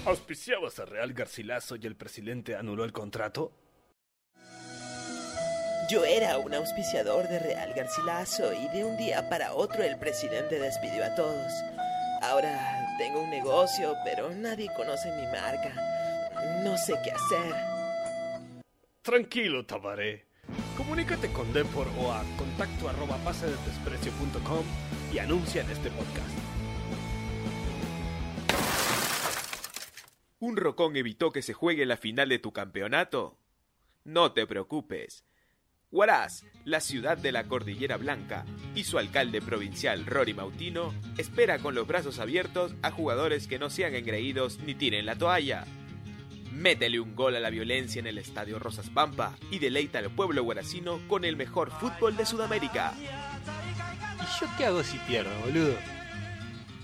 ¿Auspiciabas a Real Garcilaso y el presidente anuló el contrato? Yo era un auspiciador de Real Garcilaso y de un día para otro el presidente despidió a todos. Ahora tengo un negocio, pero nadie conoce mi marca. No sé qué hacer. Tranquilo, Tabaré. Comunícate con Depor o a contacto arroba pasedesprecio.com y anuncia en este podcast. ¿Un rocón evitó que se juegue la final de tu campeonato? No te preocupes. Huaraz, la ciudad de la Cordillera Blanca, y su alcalde provincial Rory Mautino espera con los brazos abiertos a jugadores que no sean engreídos ni tiren la toalla. Métele un gol a la violencia en el Estadio Rosas Pampa y deleita al pueblo guaracino con el mejor fútbol de Sudamérica. ¿Y yo qué hago si pierdo, boludo?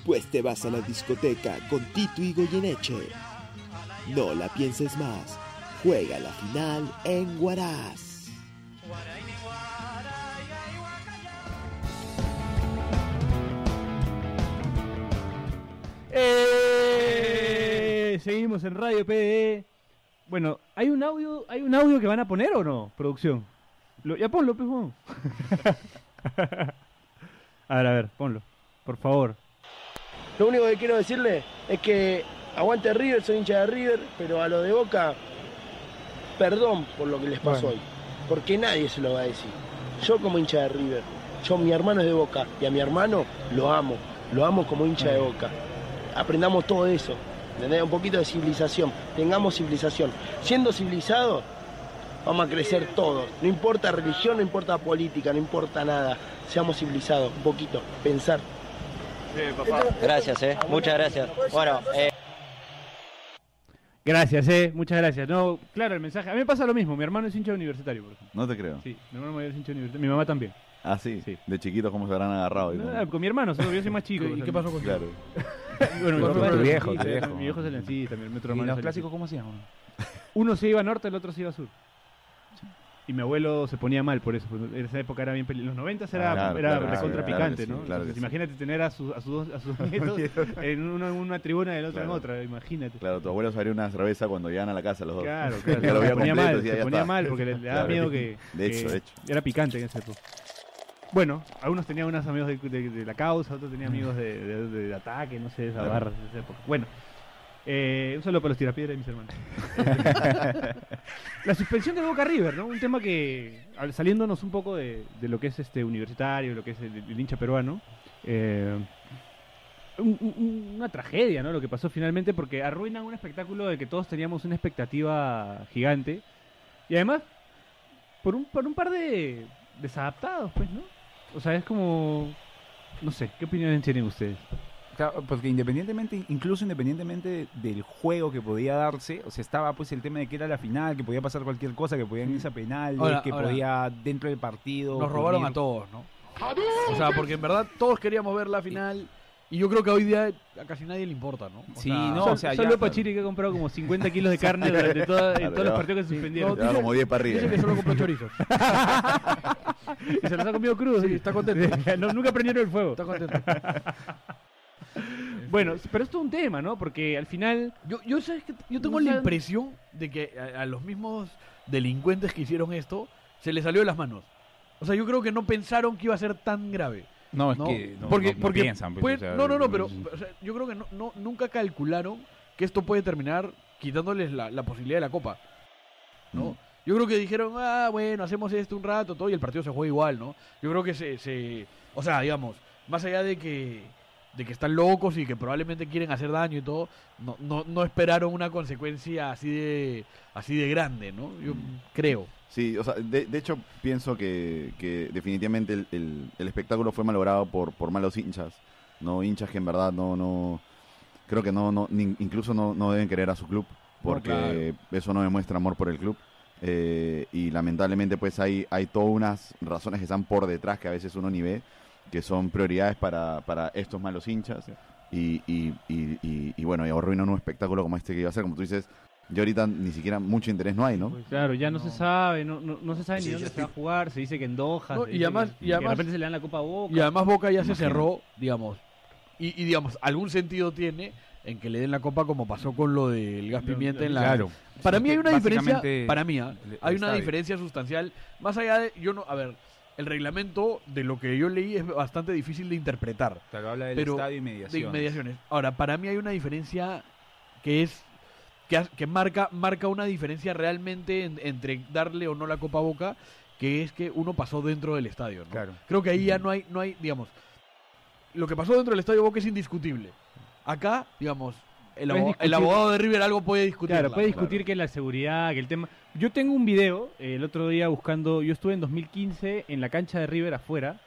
Pues te vas a la discoteca con Tito y Goyeneche. No la pienses más. Juega la final en Huaraz. ¡Eh! Seguimos en Radio PDE. Bueno, ¿hay un audio, hay un audio que van a poner o no, producción? Lo- ya ponlo, pues, Juan. a ver, a ver, ponlo. Por favor. Lo único que quiero decirle es que aguante River, soy hincha de River, pero a lo de Boca, perdón por lo que les pasó hoy, porque nadie se lo va a decir. Yo como hincha de River, yo mi hermano es de Boca y a mi hermano lo amo, lo amo como hincha de Boca. Aprendamos todo eso, ¿entendés? Un poquito de civilización, tengamos civilización. Siendo civilizados, vamos a crecer todos. No importa religión, no importa política, no importa nada. Seamos civilizados, un poquito, pensar. Gracias, eh. Muchas gracias. Bueno, eh, Gracias, eh. Muchas gracias. No, claro, el mensaje. A mí me pasa lo mismo. Mi hermano es hincha universitario, por ejemplo. No te creo. Sí, mi hermano mayor es hincha universitario. Mi mamá también. Ah, sí. De chiquitos, ¿cómo se habrán agarrado? No, con mi hermano, solo yo soy más chico. ¿Y qué pasó con Claro. Bueno, mi tu hermano viejo, sí, tu viejo. Mi viejo es el sí, también. Mi otro ¿Y hermano los clásicos cómo hacían? Uno se iba a norte, el otro se iba a sur. Y mi abuelo se ponía mal por eso. porque En esa época era bien peli- Los 90 era, Ah, claro, era claro, recontra claro, picante, ¿no? sí, Entonces, sí. imagínate tener a, sus a, sus dos- a sus nietos en una, en una tribuna y el otro en otra. Imagínate. Claro, tu abuelo se abrió una cerveza cuando llegan a la casa los dos. Claro, claro. se ponía completo, mal, se ponía mal porque le, daba miedo que, De hecho, que de hecho. era picante en esa época. Bueno, algunos tenían unos amigos de, de- de la causa, otros tenían amigos de, de- de ataque, no sé, de esa barra de esa época. Bueno, eh, un saludo para los tirapiedras de mis hermanos. la suspensión de Boca River, ¿no? Un tema que, al- saliéndonos un poco de, de lo que es este universitario, lo que es el, el hincha peruano, eh, un- un- una tragedia, ¿no? Lo que pasó finalmente, porque arruinan un espectáculo del que todos teníamos una expectativa gigante. Y además, por un, por un par de desadaptados, pues, ¿no? O sea, es como... No sé, ¿qué opiniones tienen ustedes? Claro, porque independientemente, incluso independientemente del juego que podía darse, o sea, estaba pues el tema de que era la final, que podía pasar cualquier cosa, que podían irse a penales, Ahora, que ahora, podía dentro del partido. Nos robaron ocurrir- a todos, ¿no? O sea, porque en verdad todos queríamos ver la final y yo creo que hoy día a casi nadie le importa, ¿no? O Sí, sea, no, o sea, solo ya- Pachiri que ha comprado como 50 kilos de carne durante toda- en todos los partidos que se suspendieron. Ya va como 10 para arriba. Dice que solo compró chorizos. y se los ha comido crudos. Sí, está contento. No, nunca prendieron el fuego. Está contento. Bueno, pero esto es un tema, ¿no? Porque al final... Yo, yo, ¿sabes qué? yo tengo No la saben- impresión de que a, a los mismos delincuentes que hicieron esto se les salió de las manos. O sea, yo creo que no pensaron que iba a ser tan grave. No, es ¿no? que no, porque, no- no porque piensan. pues, puede- o sea, no, no, no, pero o sea, yo creo que no, no- nunca calcularon que esto puede terminar quitándoles la, la posibilidad de la copa. ¿no? Mm. Yo creo que dijeron, ah, bueno, hacemos esto un rato, todo, y el partido se juega igual, ¿no? Yo creo que se, se o sea, digamos, más allá de que, de que están locos y que probablemente quieren hacer daño y todo, no, no, no esperaron una consecuencia así de, así de grande, ¿no? Yo creo. Sí, o sea, de, de hecho pienso que, que definitivamente el, el- el espectáculo fue malogrado por, por malos hinchas, no hinchas que en verdad no, no creo que no, no ni- incluso no, no deben querer a su club, porque eso no demuestra amor por el club. Eh, y lamentablemente pues hay, hay todas unas razones que están por detrás que a veces uno ni ve, que son prioridades para, para estos malos hinchas. Y, y, y, y- y bueno, y arruinan un espectáculo como este que iba a ser, como tú dices, yo ahorita ni siquiera mucho interés no hay, ¿no? Claro, ya no, se sabe, no, no, no se sabe ni dónde se va a jugar, se dice que en Doha, No, y además- que- y que además- de repente se le dan la copa a Boca. Y además Boca ya se cerró, digamos. Y, y, digamos, algún sentido tiene en que le den la copa como pasó con lo del gas pimienta en la... Claro. Para mí hay una diferencia, para mí, ¿ah? hay una diferencia sustancial. Más allá de, yo no, a ver, el reglamento de lo que yo leí es bastante difícil de interpretar. Claro, habla del Pero estadio y de mediación. inmediaciones. Ahora, para mí hay una diferencia que es que, marca marca una diferencia realmente en- entre darle o no la copa a Boca, que es que uno pasó dentro del estadio. ¿no? Claro. Creo que ahí ya no hay no hay, digamos, lo que pasó dentro del estadio Boca es indiscutible. Acá, digamos, el, abogado de River algo puede discutir. Claro, puede discutir que la seguridad, que el tema... Yo tengo un video eh, el otro día buscando... Yo estuve en 2015 en la cancha de River afuera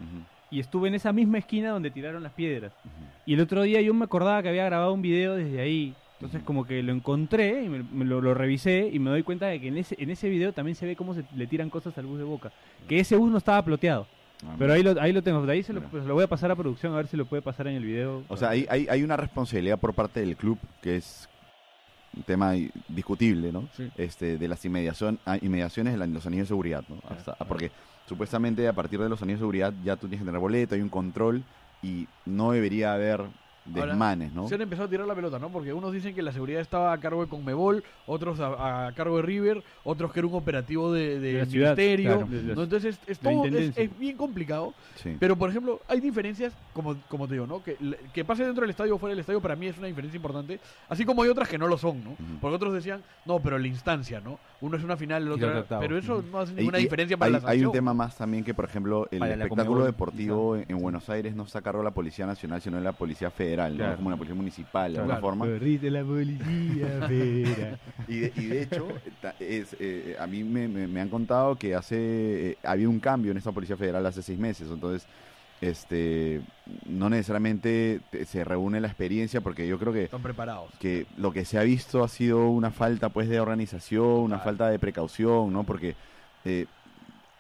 y estuve en esa misma esquina donde tiraron las piedras. Y el otro día yo me acordaba que había grabado un video desde ahí. Entonces como que lo encontré y me, me lo, lo revisé y me doy cuenta de que en ese, en ese video también se ve cómo se le tiran cosas al bus de Boca. Que ese bus no estaba ploteado. Ah, Pero ahí lo, ahí lo tengo. De ahí se lo, pues, lo voy a pasar a producción a ver si lo puede pasar en el video. O sea, hay, hay, hay una responsabilidad por parte del club que es un tema discutible, ¿no? Este, de las inmediación, ah, inmediaciones de la- los anillos de seguridad, ¿no? Hasta- porque supuestamente a partir de los anillos de seguridad ya tú tienes que tener boleto, hay un control y no debería haber desmanes, ¿no? Se han empezado a tirar la pelota, ¿no? Porque unos dicen que la seguridad estaba a cargo de Conmebol, otros a, a cargo de River, otros que era un operativo de, de De la ciudad, ministerio. claro, de la- ¿no? Entonces es, todo, es, bien complicado. Sí. Pero, por ejemplo, hay diferencias, como, como te digo, ¿no? Que, que pase dentro del estadio o fuera del estadio para mí es una diferencia importante. Así como hay otras que no lo son, ¿no? Porque otros decían, no, pero la instancia, ¿no? Uno es una final, el otro... Pero eso no hace ninguna y diferencia para hay, la hay un tema más también que, por ejemplo, el Para espectáculo Conmebol, deportivo en, en Buenos Aires no está a cargo de la Policía Nacional, sino de la Policía Federal, como una policía municipal, de alguna forma. Corriste la policía, y, de, y de hecho, es, eh, a mí me, me- me han contado que hace eh, había un cambio en esta Policía Federal hace seis meses, entonces este no necesariamente te- se reúne la experiencia porque yo creo que Están preparados. que lo que se ha visto ha sido una falta pues de organización, una falta de precaución, ¿no? Porque eh,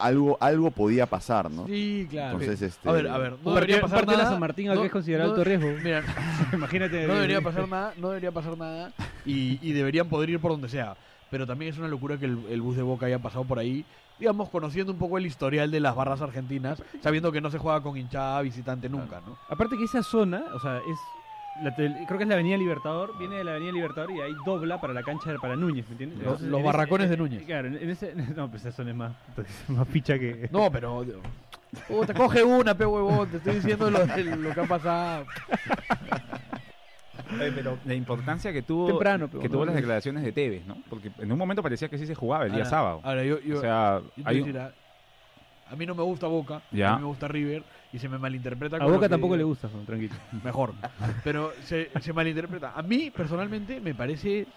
algo algo podía pasar, ¿no? Sí, claro. Entonces, este, A ver, a ver, no debería pasar partido de la nada. San Martín no- es considerado no- alto riesgo. Mira, Imagínate. no debería pasar nada, no debería pasar nada y, y deberían poder ir por donde sea. Pero también es una locura que el, el bus de Boca haya pasado por ahí, digamos, conociendo un poco el historial de las barras argentinas, sabiendo que no se juega con hinchada visitante nunca, ¿no? Aparte que esa zona, o sea, es la creo que es la Avenida Libertador, viene de la Avenida Libertador y ahí dobla para la cancha de- para Núñez, ¿me entiendes? Los- Entonces, los en barracones ese- de Núñez. Claro, en ese no, pues zona es más es más picha que No, pero te coge una, pe huevón, te estoy diciendo lo, lo que ha pasado. Oye, pero la importancia que tuvo Temprano, pero que no, tuvo no. las declaraciones de Tevez, ¿no? Porque en un momento parecía que sí se jugaba el día Ahora- sábado. Ahora, yo, yo- o sea, yo te hay decir, a, a mí no me gusta Boca, Ya. a mí me gusta River y se me malinterpreta. A Boca tampoco digo. le gusta, Juan, tranquilo. Mejor. Pero se, se malinterpreta. A mí, personalmente, me parece.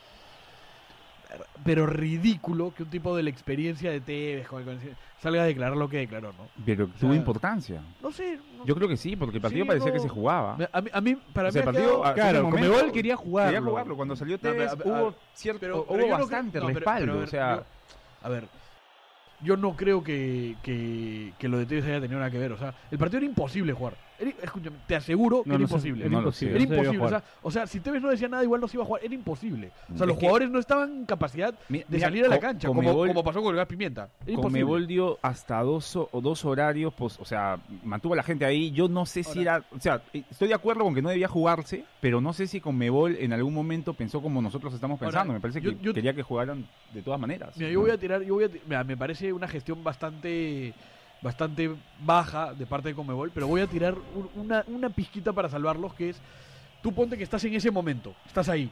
Pero ridículo que un tipo de la experiencia de Tevez con el- salga a declarar lo que declaró, ¿no? pero tuvo sea, importancia. No sé. Yo creo que sí, porque el partido Sí, parecía no. que se jugaba. A mí, a mí- para O sea, mí el ha partido, quedado- Claro, quería jugarlo. Quería jugarlo. Cuando salió No, pero, Tevez a- a- hubo cierto, pero- hubo pero no bastante no, respaldo. o sea, yo- a ver, yo no creo que, que, lo de Tevez haya tenido nada que ver. O sea, el partido era imposible jugar. Escúchame, te aseguro que No, era no sé, imposible. era imposible. Era no imposible. O sea, o sea, si Tevez no decía nada, igual no se iba a jugar. Era imposible. O sea, Es los jugadores no estaban en capacidad de salir a la cancha, como, pasó con el gas pimienta. Imposible. Conmebol dio hasta dos, o, dos horarios, pues, o sea, mantuvo a la gente ahí. Yo no sé si era, o sea, estoy de acuerdo con que no debía jugarse, pero no sé si Conmebol en algún momento pensó como nosotros estamos Ahora, pensando. Me parece que yo- quería que jugaran de todas maneras. Mira, yo voy a tirar, yo voy a mira, me parece una gestión bastante bastante baja de parte de Conmebol, pero voy a tirar un- una, una pizquita para salvarlos, que es, tú ponte que estás en ese momento, estás ahí.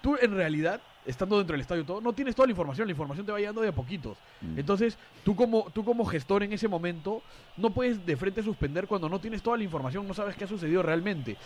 Tú en realidad, estando dentro del estadio todo, no tienes toda la información, la información te va llegando de a poquitos. Mm. Entonces, tú como, tú como gestor en ese momento, no puedes de frente suspender cuando no tienes toda la información, no sabes qué ha sucedido realmente.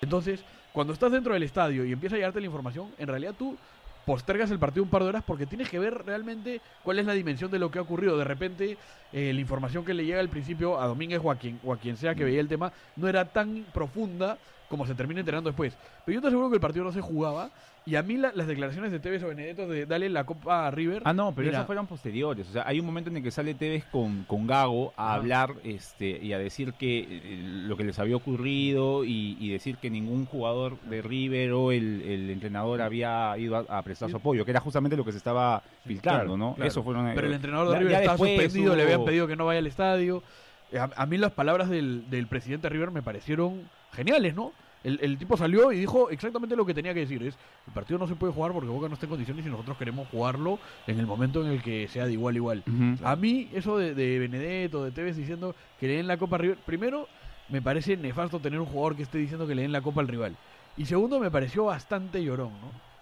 Entonces, cuando estás dentro del estadio y empieza a llegarte la información, en realidad tú postergas el partido un par de horas porque tienes que ver realmente cuál es la dimensión de lo que ha ocurrido. De repente, eh, la información que le llega al principio a Domínguez o a quien, o a quien sea que veía el tema no era tan profunda como se termina enterando después. Pero yo te aseguro que el partido no se jugaba y a mí la- las declaraciones de Tevez o Benedetto de darle la copa a River... Ah, no, pero mira, esos fueron posteriores. O sea, hay un momento en el que sale Tevez con, con Gago a hablar este, y a decir que eh, lo que les había ocurrido y, y decir que ningún jugador de River o el, el entrenador había ido a, a prestar su apoyo, que era justamente lo que se estaba filtrando, Claro, ¿no? claro. Eso fueron. Pero el entrenador de ya- River ya estaba suspendido, le habían pedido que no vaya al estadio. Eh, A, a mí las palabras del, del presidente de River me parecieron geniales, ¿no? El, el tipo salió y dijo exactamente lo que tenía que decir. Es, el partido no se puede jugar porque Boca no está en condiciones y nosotros queremos jugarlo en el momento en el que sea de igual a igual. A mí, eso de, de Benedetto, de Tevez diciendo que le den la Copa a River, primero, me parece nefasto tener un jugador que esté diciendo que le den la Copa al rival. Y segundo, me pareció bastante llorón, ¿no?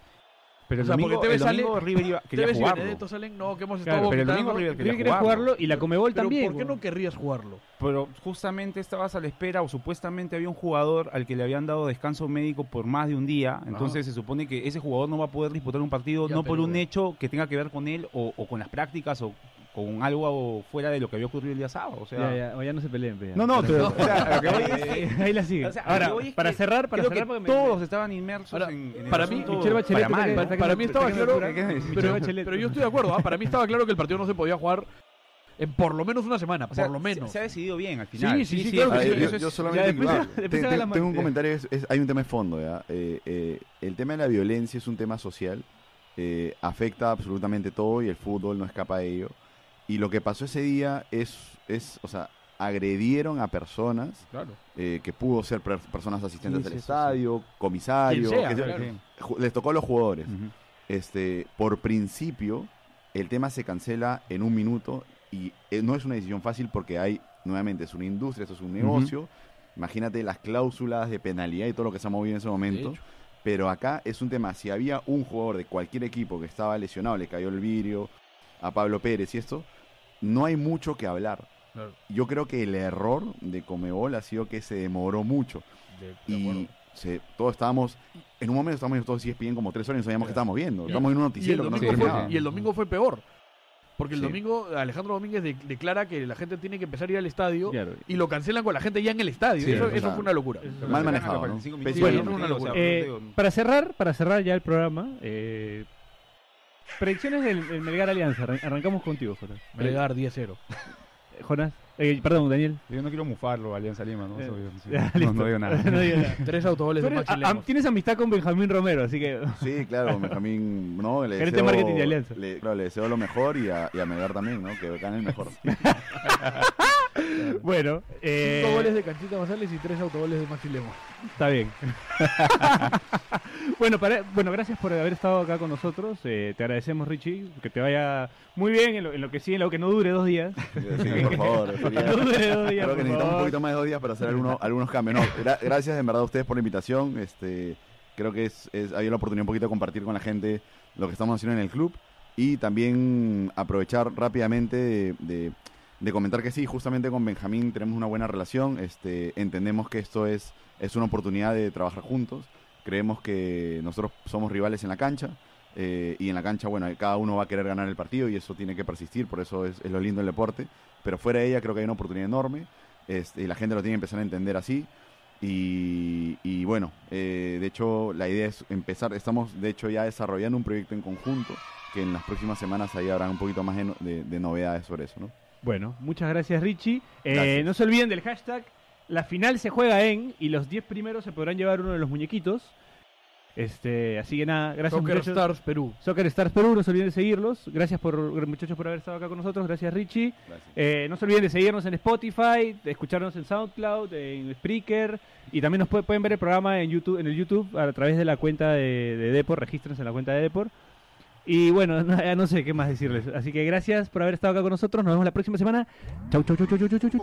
Pero o el sea, domingo, porque el sale, domingo River iba- quería y jugarlo. Benedetto salen, no, que hemos Claro, estado pero el domingo River quería River quería jugarlo y la Comebol Pero también. ¿por qué no querrías jugarlo? Pero justamente estabas a la espera o supuestamente había un jugador al que le habían dado descanso médico por más de un día. Entonces se supone que ese jugador no va a poder disputar un partido Ya, no por un hecho que tenga que ver con él o, o con las prácticas o con algo fuera de lo que había ocurrido el día sábado. O sea, Ya, ya, o ya no se peleen. pe, ya. No, no, pero, o sea, lo que voy es que- ahí la sigue. o sea, Ahora, lo que voy es para que cerrar, para creo cerrar, que porque me- todos estaban inmersos Ahora, en, en el para mí, Michelle Bachelet, para mal, Para mí estaba claro, cura. ¿Qué- qué- pero, yo estoy de acuerdo, ¿ah? para mí estaba claro que el partido no se podía jugar en por lo menos una semana, O sea, por lo menos. Se, se ha decidido bien al final. Sí, sí, sí, claro que A sí, ver, yo, solamente ya después- claro, después te- se te- haga la tengo un comentario, es- es- hay un tema de fondo. ¿ya? Eh, eh, el tema de la violencia es un tema social, eh, afecta absolutamente todo y el fútbol no escapa de ello. Y lo que pasó ese día es, es o sea, agredieron a personas Claro. eh, que pudo ser per- personas asistentes Sí, del sí, sí, estadio, comisarios, sea, claro. les tocó a los jugadores. Este, por principio, el tema se cancela en un minuto y eh, no es una decisión fácil porque hay, nuevamente, es una industria, esto es un negocio. Imagínate las cláusulas de penalidad y todo lo que se ha movido en ese momento. Pero acá es un tema, si había un jugador de cualquier equipo que estaba lesionado, le cayó el vidrio a Pablo Pérez y esto, no hay mucho que hablar. Claro. Yo creo que el error de Comebol ha sido que se demoró mucho De- de y se, todos estábamos, en un momento estábamos todos bien como tres horas y no sabíamos qué estábamos viendo. Y- Estamos en un Y el, noticiero que no se domingo nada. fue, y el domingo fue peor. Porque el Sí. domingo Alejandro Domínguez de- declara que la gente tiene que empezar a ir al estadio Claro. y lo cancelan con la gente ya en el estadio. Sí, eso, fue una locura. Eso- Mal manejado, a ¿no? 45 Pésimo. minutos Bueno, del no, partido, no, o sea, Eh, no para cerrar, para cerrar ya el programa, eh, predicciones del, del Melgar Alianza. Arran- Arrancamos contigo, Jonas. Melgar 10-0. Eh, Jonas, eh, perdón, Daniel. Yo no quiero mufarlo, Alianza Lima, ¿no? Eh, sí. ya, no, listo. no digo nada. No digo nada. Tres autogoles Tú de eres- Maxi a- a- Lemos. tienes amistad con Benjamín Romero, así que Sí, claro, Benjamín, no, le Gerente de deseo, marketing de Alianza. Le, claro, le deseo lo mejor y a, y a Melgar también, ¿no? Que gane el mejor. Bueno, eh, Cinco goles de Canchita González y tres autogoles de Maxi Lemos. Está bien. bueno, para- bueno, gracias por haber estado acá con nosotros. Eh, te agradecemos, Richie. Que te vaya muy bien en lo, en lo que sí, en lo que no dure dos días. Sí, por favor. sería- No dure dos días, creo que necesitamos un poquito más de dos días para hacer algunos, algunos cambios. No, gra- gracias en verdad a ustedes por la invitación. Este, creo que es, es, hay la oportunidad un poquito de compartir con la gente lo que estamos haciendo en el club y también aprovechar rápidamente de, de- de comentar que sí, justamente con Benjamín tenemos una buena relación. Este, entendemos que esto es, es una oportunidad de trabajar juntos. Creemos que nosotros somos rivales en la cancha. eh, y en la cancha, bueno, cada uno va a querer ganar el partido y eso tiene que persistir, por eso es, lo lindo del deporte. Pero fuera de ella creo que hay una oportunidad enorme este, y la gente lo tiene que empezar a entender así. Y, y bueno, eh, de hecho la idea es empezar, estamos de hecho ya desarrollando un proyecto en conjunto que en las próximas semanas ahí habrá un poquito más de- de novedades sobre eso, ¿no? Bueno, muchas gracias, Richie. Eh, Gracias. No se olviden del hashtag. La final se juega en y los 10 primeros se podrán llevar uno de los muñequitos. Este, así que nada, gracias Soccer muchachos. Stars Perú. Soccer Stars Perú, no se olviden de seguirlos. Gracias por muchachos por haber estado acá con nosotros. Gracias Richie. Gracias. Eh, no se olviden de seguirnos en Spotify, de escucharnos en SoundCloud, en Spreaker y también nos puede- pueden ver el programa en YouTube, en el YouTube a través de la cuenta de, de Depor. Regístrense en la cuenta de Depor. Y bueno, no, ya no sé qué más decirles. Así que gracias por haber estado acá con nosotros. Nos vemos la próxima semana. Chau, chau, chau, chau, chau, chau, chau.